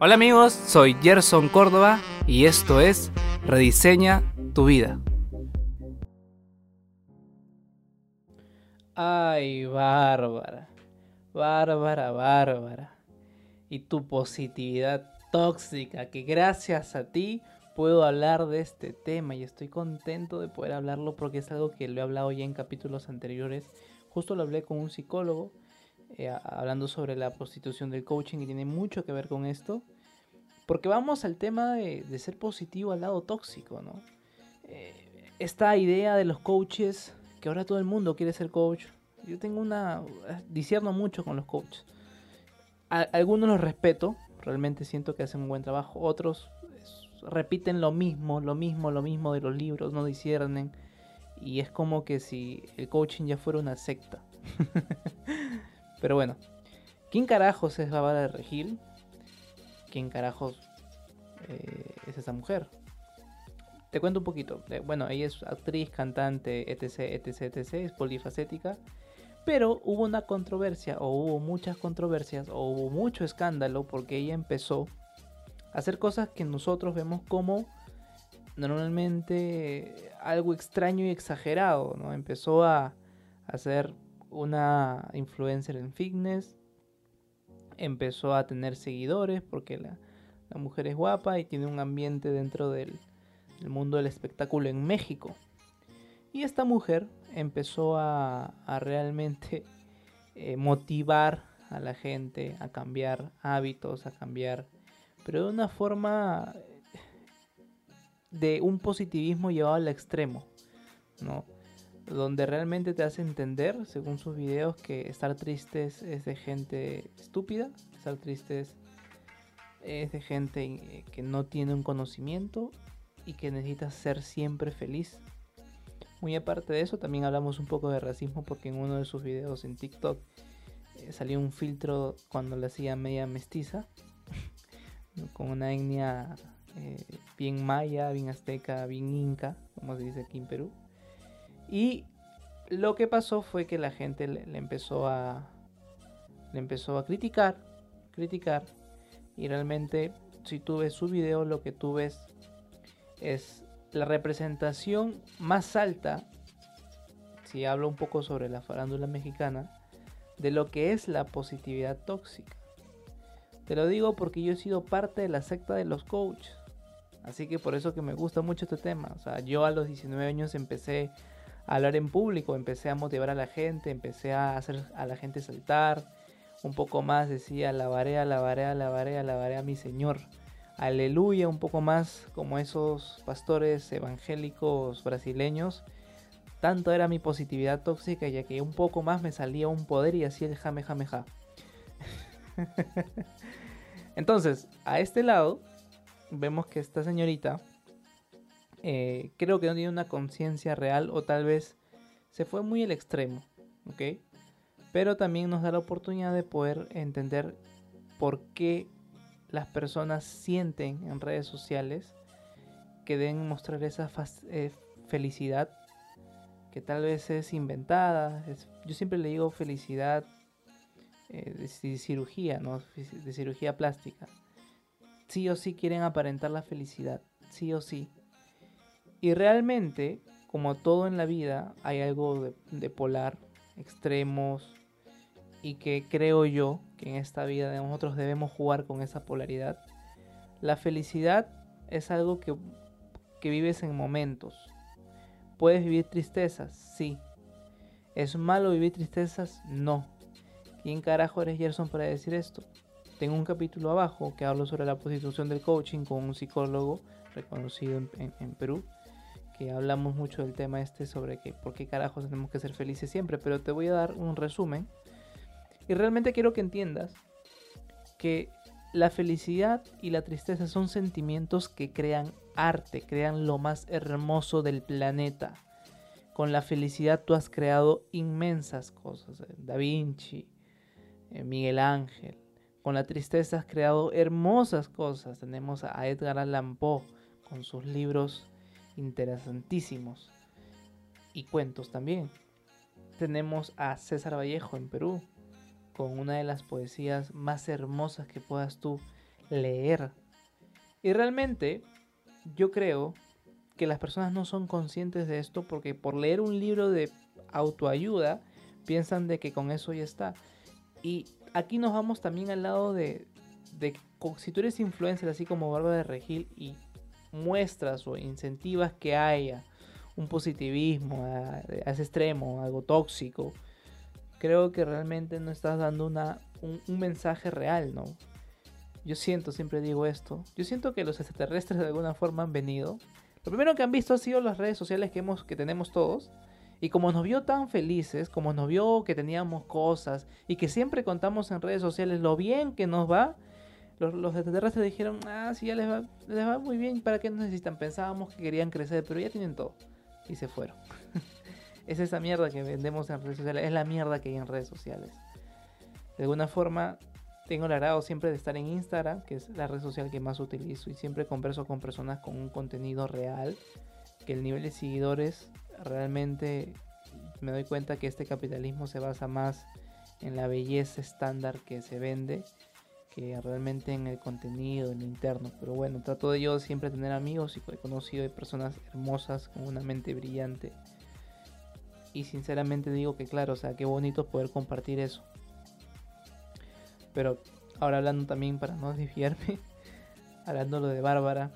Hola amigos, soy Gerson Córdoba y esto es Rediseña tu vida. Ay, Bárbara, Bárbara, Bárbara. Y tu positividad tóxica, que gracias a ti puedo hablar de este tema y estoy contento de poder hablarlo porque es algo que lo he hablado ya en capítulos anteriores. Justo lo hablé con un psicólogo eh, hablando sobre la prostitución del coaching y tiene mucho que ver con esto. Porque vamos al tema de, ser positivo al lado tóxico, ¿no? Eh, esta idea de los coaches, que ahora todo el mundo quiere ser coach. Yo tengo una... disierno mucho con los coaches. algunos los respeto, realmente siento que hacen un buen trabajo. Otros repiten lo mismo, lo mismo, lo mismo de los libros, no disciernen. Y es como que si el coaching ya fuera una secta. Pero bueno, ¿quién carajos es Bárbara de Regil? ¿Quién carajos eh, es esa mujer? Te cuento un poquito. Eh, bueno, ella es actriz, cantante, etc, etc, etc, es polifacética. Pero hubo una controversia, o hubo muchas controversias, o hubo mucho escándalo, porque ella empezó a hacer cosas que nosotros vemos como normalmente algo extraño y exagerado, ¿no? Empezó a hacer una influencer en fitness, empezó a tener seguidores porque la, mujer es guapa y tiene un ambiente dentro del, mundo del espectáculo en México. Y esta mujer empezó a, realmente eh, motivar a la gente a cambiar hábitos, a cambiar, pero de una forma de un positivismo llevado al extremo, ¿no? Donde realmente te hace entender, según sus videos, que estar triste es, de gente estúpida, estar triste es, de gente eh, que no tiene un conocimiento y que necesita ser siempre feliz. Muy aparte de eso, también hablamos un poco de racismo porque en uno de sus videos en TikTok eh, salió un filtro cuando le hacía media mestiza, con una etnia eh, bien maya, bien azteca, bien inca, como se dice aquí en Perú. Y lo que pasó fue que la gente le, empezó a le empezó a criticar, criticar y realmente si tú ves su video lo que tú ves es la representación más alta si hablo un poco sobre la farándula mexicana de lo que es la positividad tóxica. Te lo digo porque yo he sido parte de la secta de los coaches. Así que por eso que me gusta mucho este tema. O sea, yo a los 19 años empecé hablar en público, empecé a motivar a la gente, empecé a hacer a la gente saltar, un poco más decía, alabaré, alabaré, alabaré, alabaré a mi Señor. Aleluya, un poco más como esos pastores evangélicos brasileños. Tanto era mi positividad tóxica ya que un poco más me salía un poder y así el jame jame ja. Entonces, a este lado vemos que esta señorita eh, creo que no tiene una conciencia real o tal vez se fue muy al extremo, ¿ok? Pero también nos da la oportunidad de poder entender por qué las personas sienten en redes sociales que deben mostrar esa eh, felicidad que tal vez es inventada. yo siempre le digo felicidad eh, de, cirugía, ¿no? De cirugía plástica. Sí o sí quieren aparentar la felicidad, sí o sí. Y realmente, como todo en la vida, hay algo de, polar, extremos, y que creo yo que en esta vida nosotros debemos jugar con esa polaridad. La felicidad es algo que, que vives en momentos. ¿Puedes vivir tristezas? Sí. ¿Es malo vivir tristezas? No. ¿Quién carajo eres Gerson para decir esto? Tengo un capítulo abajo que hablo sobre la prostitución del coaching con un psicólogo reconocido en Perú que hablamos mucho del tema este sobre que por qué carajos tenemos que ser felices siempre, pero te voy a dar un resumen. Y realmente quiero que entiendas que la felicidad y la tristeza son sentimientos que crean arte, crean lo más hermoso del planeta. Con la felicidad tú has creado inmensas cosas. Eh, da Vinci, eh, Miguel Ángel. Con la tristeza has creado hermosas cosas. Tenemos a Edgar Allan Poe con sus libros interesantísimos. Y cuentos también. Tenemos a César Vallejo en Perú, con una de las poesías más hermosas que puedas tú leer. Y realmente yo creo que las personas no son conscientes de esto porque por leer un libro de autoayuda piensan de que con eso ya está. Y aquí nos vamos también al lado de, de si tú eres influencer así como Bárbara de Regil y muestras o incentivas que haya un positivismo a, ese extremo, algo tóxico, creo que realmente no estás dando una, un, un mensaje real, ¿no? Yo siento, siempre digo esto, yo siento que los extraterrestres de alguna forma han venido. Lo primero que han visto ha sido las redes sociales que, hemos, que tenemos todos. Y como nos vio tan felices, como nos vio que teníamos cosas y que siempre contamos en redes sociales lo bien que nos va, los, los extraterrestres dijeron, ah, sí, ya les va, les va muy bien, ¿para qué necesitan? Pensábamos que querían crecer, pero ya tienen todo. Y se fueron. es esa mierda que vendemos en redes sociales, es la mierda que hay en redes sociales. De alguna forma, tengo el agrado siempre de estar en Instagram, que es la red social que más utilizo, y siempre converso con personas con un contenido real, que el nivel de seguidores realmente me doy cuenta que este capitalismo se basa más en la belleza estándar que se vende realmente en el contenido, en lo interno. Pero bueno, trato de yo siempre tener amigos y he conocido de personas hermosas con una mente brillante. Y sinceramente digo que claro, o sea, qué bonito poder compartir eso. Pero ahora hablando también para no desviarme, hablando lo de Bárbara.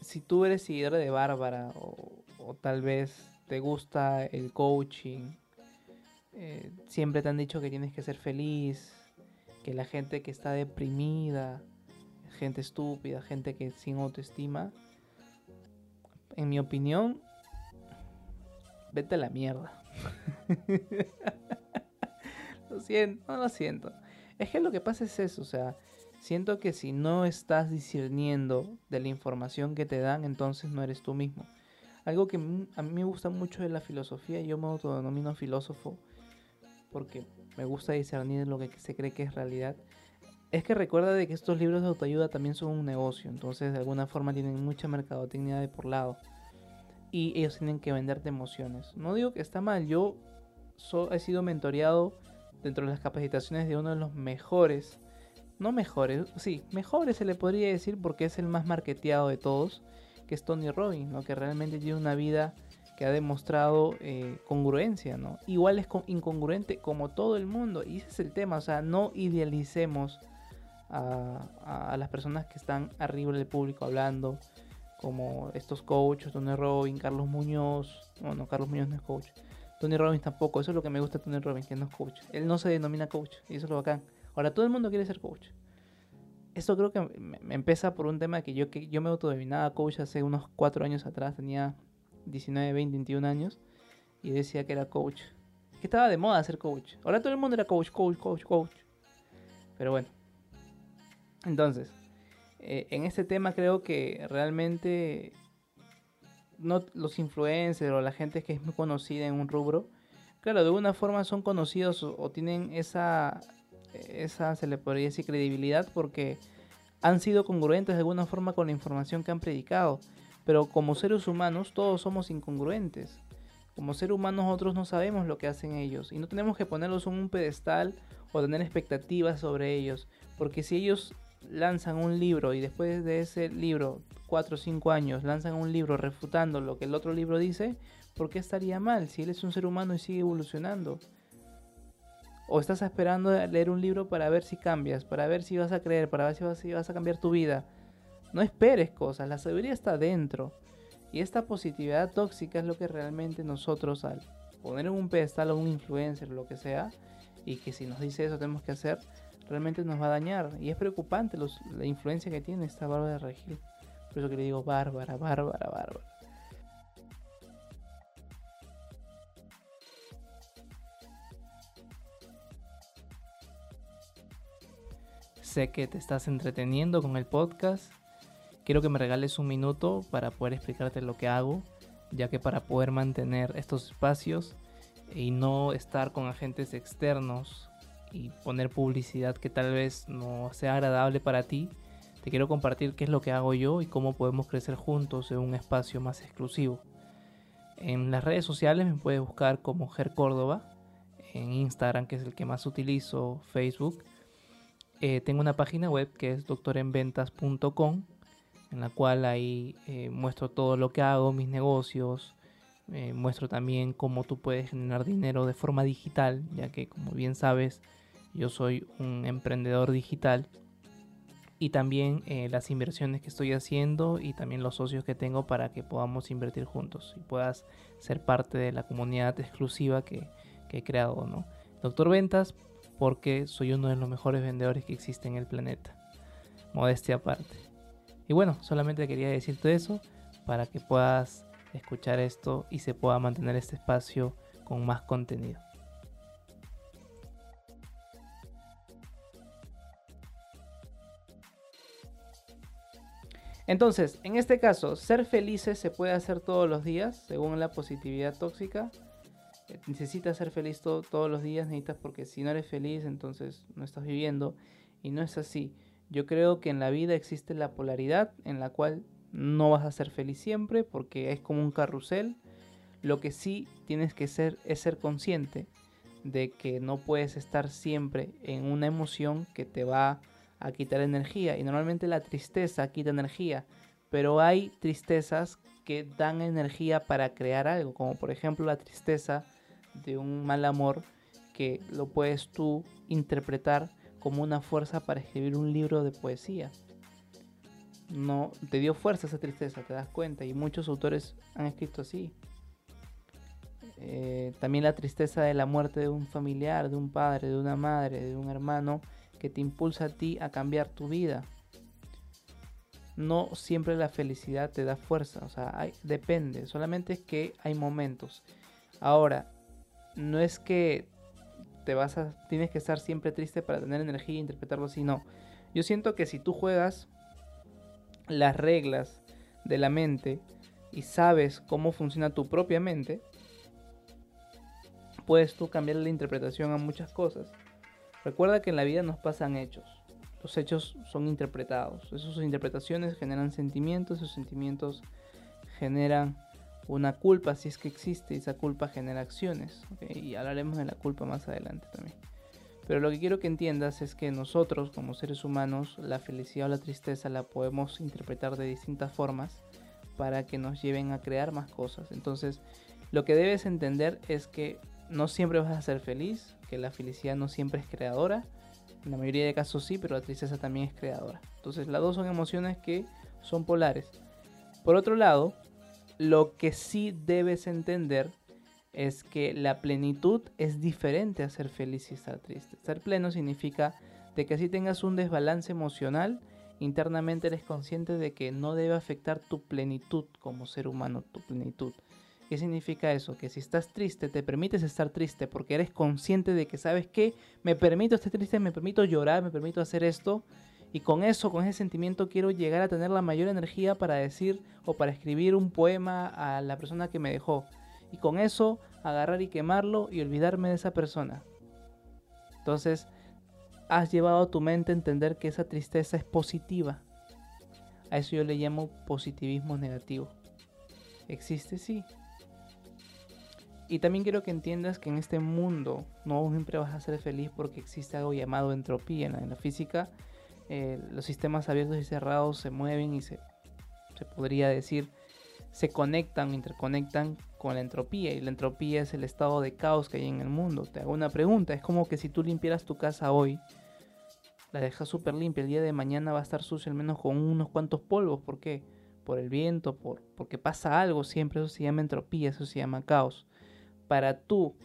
Si tú eres seguidor de Bárbara o, tal vez te gusta el coaching, eh, siempre te han dicho que tienes que ser feliz, que la gente que está deprimida, gente estúpida, gente que sin autoestima, en mi opinión, vete a la mierda. lo siento, no lo siento. Es que lo que pasa es eso, o sea, siento que si no estás discerniendo de la información que te dan, entonces no eres tú mismo. Algo que a mí me gusta mucho de la filosofía, yo me autodenomino filósofo porque me gusta discernir lo que se cree que es realidad, es que recuerda de que estos libros de autoayuda también son un negocio, entonces de alguna forma tienen mucha mercadotecnia de por lado. Y ellos tienen que venderte emociones. No digo que está mal, yo he sido mentoreado dentro de las capacitaciones de uno de los mejores, no mejores, sí, mejores se le podría decir porque es el más marketeado de todos, que es Tony Robbins, ¿no? que realmente tiene una vida que ha demostrado eh, congruencia, ¿no? Igual es incongruente como todo el mundo, y ese es el tema, o sea, no idealicemos a, las personas que están arriba del público hablando, como estos coaches, Tony Robbins, Carlos Muñoz, bueno, Carlos Muñoz no es coach, Tony Robbins tampoco, eso es lo que me gusta Tony Robbins, que no es coach, él no se denomina coach, y eso es lo bacán. Ahora todo el mundo quiere ser coach. Esto creo que me, empieza por un tema que yo, que yo me autodenominaba coach hace unos cuatro años atrás, tenía 19, 20, 21 años y decía que era coach. Que estaba de moda ser coach. Ahora todo el mundo era coach, coach, coach, coach. Pero bueno. Entonces, eh, en este tema creo que realmente no los influencers o la gente que es muy conocida en un rubro, claro, de alguna forma son conocidos o, tienen esa, esa, se le podría decir, credibilidad porque han sido congruentes de alguna forma con la información que han predicado. Pero como seres humanos todos somos incongruentes. Como seres humanos nosotros no sabemos lo que hacen ellos y no tenemos que ponerlos en un pedestal o tener expectativas sobre ellos. Porque si ellos lanzan un libro y después de ese libro, 4 o 5 años, lanzan un libro refutando lo que el otro libro dice, ¿por qué estaría mal si él es un ser humano y sigue evolucionando? ¿O estás esperando leer un libro para ver si cambias, para ver si vas a creer, para ver si vas, si vas a cambiar tu vida? No esperes cosas, la sabiduría está dentro. Y esta positividad tóxica es lo que realmente nosotros al poner en un pedestal a un influencer lo que sea, y que si nos dice eso tenemos que hacer, realmente nos va a dañar. Y es preocupante la influencia que tiene esta Bárbara de Regil. Por eso que le digo Bárbara, Bárbara, Bárbara. Sé que te estás entreteniendo con el podcast quiero que me regales un minuto para poder explicarte lo que hago, ya que para poder mantener estos espacios y no estar con agentes externos y poner publicidad que tal vez no sea agradable para ti, te quiero compartir qué es lo que hago yo y cómo podemos crecer juntos en un espacio más exclusivo. En las redes sociales me puedes buscar como Ger Córdoba, en Instagram que es el que más utilizo, Facebook eh, tengo una página web que es doctorenventas.com, en la cual ahí eh, muestro todo lo que hago, mis negocios, eh, muestro también cómo tú puedes generar dinero de forma digital, ya que como bien sabes, yo soy un emprendedor digital. Y también las inversiones que estoy haciendo y también los socios que tengo para que podamos invertir juntos y puedas ser parte de la comunidad exclusiva que, que he creado, ¿no? Doctor Ventas, porque soy uno de los mejores vendedores que existe en el planeta. Modestia aparte. Y bueno, solamente quería decirte eso para que puedas escuchar esto y se pueda mantener este espacio con más contenido. Entonces, en este caso, ser felices se puede hacer todos los días, según la positividad tóxica. Eh, necesitas ser feliz todos los días, necesitas porque si no eres feliz, entonces no estás viviendo. Y no es así. Yo creo que en la vida existe la polaridad en la cual no vas a ser feliz siempre porque es como un carrusel. Lo que sí tienes que ser es ser consciente de que no puedes estar siempre en una emoción que te va a quitar energía. Y normalmente la tristeza quita energía. Pero hay tristezas que dan energía para crear algo. Como por ejemplo la tristeza de un mal amor que lo puedes tú interpretar como una fuerza para escribir un libro de poesía. No, te dio fuerza esa tristeza, te das cuenta. Y muchos autores han escrito así. Eh, también la tristeza de la muerte de un familiar, de un padre, de una madre, de un hermano que te impulsa a ti a cambiar tu vida. No siempre la felicidad te da fuerza, o sea, depende, solamente es que hay momentos. Ahora, no es que te vas a tienes que estar siempre triste para tener energía e interpretarlo así, no. Yo siento que si tú juegas las reglas de la mente y sabes cómo funciona tu propia mente, puedes tú cambiar la interpretación a muchas cosas. Recuerda que en la vida nos pasan hechos. Los hechos son interpretados. Esas interpretaciones generan sentimientos, esos sentimientos generan una culpa si es que existe, esa culpa genera acciones. Y hablaremos de la culpa más adelante también. Pero lo que quiero que entiendas es que nosotros como seres humanos la felicidad o la tristeza la podemos interpretar de distintas formas para que nos lleven a crear más cosas. Entonces, lo que debes entender es que no siempre vas a ser feliz, que la felicidad no siempre es creadora. En la mayoría de casos sí, pero la tristeza también es creadora. Entonces, las dos son emociones que son polares. Por otro lado, lo que sí debes entender es que la plenitud es diferente a ser feliz y estar triste. Ser pleno significa de que si tengas un desbalance emocional, internamente eres consciente de que no debe afectar tu plenitud como ser humano, tu plenitud. ¿Qué significa eso? Que si estás triste, te permites estar triste porque eres consciente de que sabes que me permito estar triste, me permito llorar, me permito hacer esto y con eso, con ese sentimiento, quiero llegar a tener la mayor energía para decir o para escribir un poema a la persona que me dejó. Y con eso, agarrar y quemarlo y olvidarme de esa persona. Entonces, has llevado a tu mente a entender que esa tristeza es positiva. A eso yo le llamo positivismo negativo. ¿Existe? Sí. Y también quiero que entiendas que en este mundo no siempre vas a ser feliz porque existe algo llamado entropía. En la física eh, los sistemas abiertos y cerrados se mueven y se, se podría decir se conectan, interconectan con la entropía y la entropía es el estado de caos que hay en el mundo. Te hago una pregunta, es como que si tú limpiaras tu casa hoy, la dejas súper limpia, el día de mañana va a estar sucio al menos con unos cuantos polvos, ¿por qué? Por el viento, por, porque pasa algo, siempre eso se llama entropía, eso se llama caos. Para tú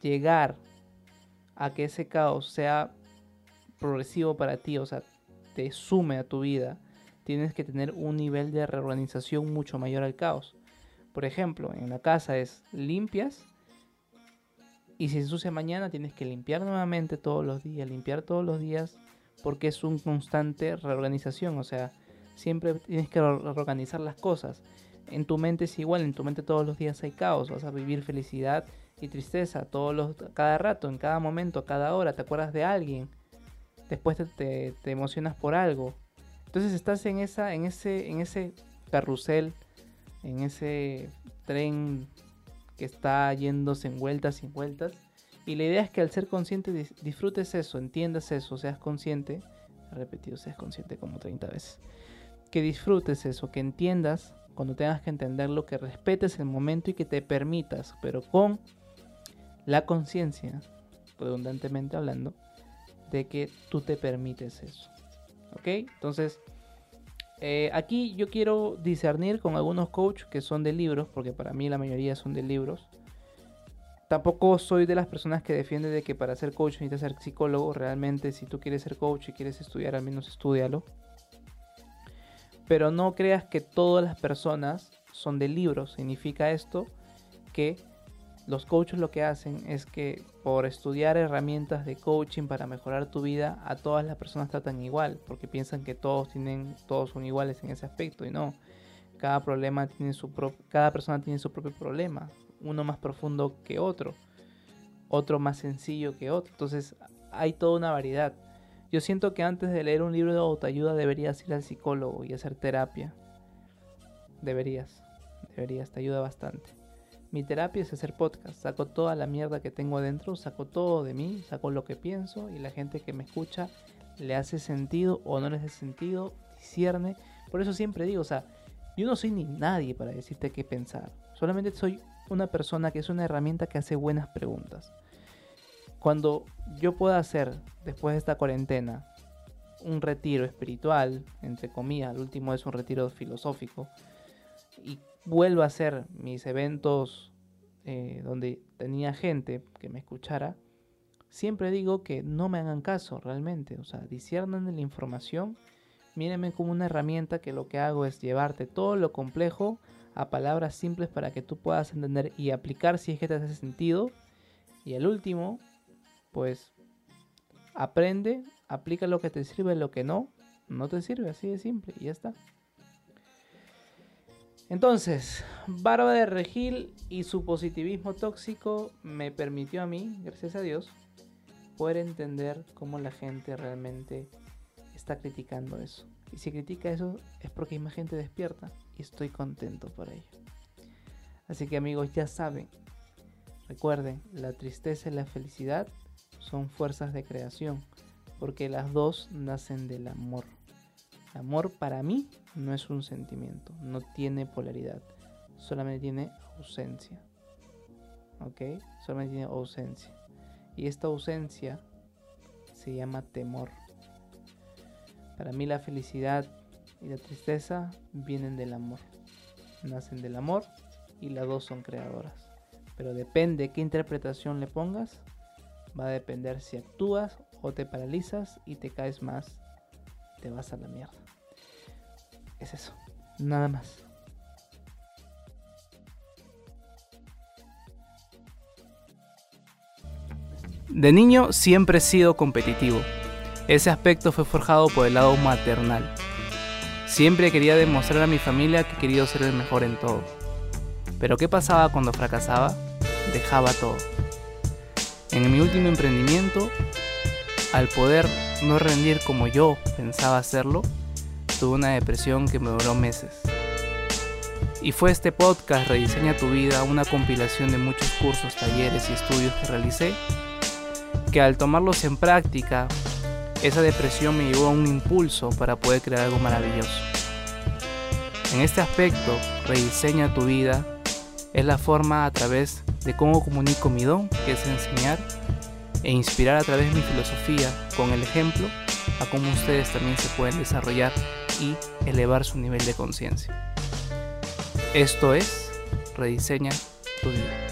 llegar a que ese caos sea progresivo para ti, o sea, te sume a tu vida, tienes que tener un nivel de reorganización mucho mayor al caos. Por ejemplo, en la casa es limpias y si se ensucia mañana tienes que limpiar nuevamente todos los días, limpiar todos los días porque es un constante reorganización, o sea, siempre tienes que reorganizar las cosas. En tu mente es igual, en tu mente todos los días hay caos, vas a vivir felicidad y tristeza todos los, cada rato, en cada momento, a cada hora, te acuerdas de alguien, después te, emocionas por algo. Entonces estás en, esa, en, ese, en ese carrusel, en ese tren que está yéndose en vueltas y en vueltas. Y la idea es que al ser consciente disfrutes eso, entiendas eso, seas consciente. He repetido, seas consciente como 30 veces. Que disfrutes eso, que entiendas cuando tengas que entenderlo, que respetes el momento y que te permitas, pero con la conciencia, redundantemente hablando, de que tú te permites eso. ¿Ok? Entonces, eh, aquí yo quiero discernir con algunos coaches que son de libros, porque para mí la mayoría son de libros. Tampoco soy de las personas que defiende de que para ser coach necesitas ser psicólogo. Realmente, si tú quieres ser coach y quieres estudiar, al menos estudialo. Pero no creas que todas las personas son de libros. Significa esto que los coaches lo que hacen es que por estudiar herramientas de coaching para mejorar tu vida, a todas las personas tratan igual, porque piensan que todos tienen, todos son iguales en ese aspecto y no. Cada problema tiene su cada persona tiene su propio problema, uno más profundo que otro, otro más sencillo que otro. Entonces, hay toda una variedad. Yo siento que antes de leer un libro de autoayuda deberías ir al psicólogo y hacer terapia. Deberías, deberías, te ayuda bastante. Mi terapia es hacer podcast. Saco toda la mierda que tengo adentro, saco todo de mí, saco lo que pienso y la gente que me escucha le hace sentido o no le hace sentido, discierne. Por eso siempre digo, o sea, yo no soy ni nadie para decirte qué pensar. Solamente soy una persona que es una herramienta que hace buenas preguntas. Cuando yo pueda hacer, después de esta cuarentena, un retiro espiritual, entre comillas, el último es un retiro filosófico, vuelvo a hacer mis eventos eh, donde tenía gente que me escuchara, siempre digo que no me hagan caso realmente. O sea, disciernan la información, mírenme como una herramienta que lo que hago es llevarte todo lo complejo a palabras simples para que tú puedas entender y aplicar si es que te hace sentido. Y el último, pues aprende, aplica lo que te sirve, lo que no, no te sirve, así de simple, y ya está. Entonces, Barba de Regil y su positivismo tóxico me permitió a mí, gracias a Dios, poder entender cómo la gente realmente está criticando eso. Y si critica eso es porque hay más gente despierta y estoy contento por ello. Así que amigos, ya saben, recuerden, la tristeza y la felicidad son fuerzas de creación, porque las dos nacen del amor. Amor para mí no es un sentimiento, no tiene polaridad, solamente tiene ausencia. ¿Ok? Solamente tiene ausencia. Y esta ausencia se llama temor. Para mí la felicidad y la tristeza vienen del amor. Nacen del amor y las dos son creadoras. Pero depende qué interpretación le pongas, va a depender si actúas o te paralizas y te caes más, te vas a la mierda. Es eso, nada más. De niño siempre he sido competitivo. Ese aspecto fue forjado por el lado maternal. Siempre quería demostrar a mi familia que quería ser el mejor en todo. Pero ¿qué pasaba cuando fracasaba? Dejaba todo. En mi último emprendimiento, al poder no rendir como yo pensaba hacerlo, tuve una depresión que me duró meses. Y fue este podcast Rediseña tu vida, una compilación de muchos cursos, talleres y estudios que realicé, que al tomarlos en práctica, esa depresión me llevó a un impulso para poder crear algo maravilloso. En este aspecto, Rediseña tu vida es la forma a través de cómo comunico mi don, que es enseñar, e inspirar a través de mi filosofía con el ejemplo a cómo ustedes también se pueden desarrollar y elevar su nivel de conciencia. Esto es Rediseña tu vida.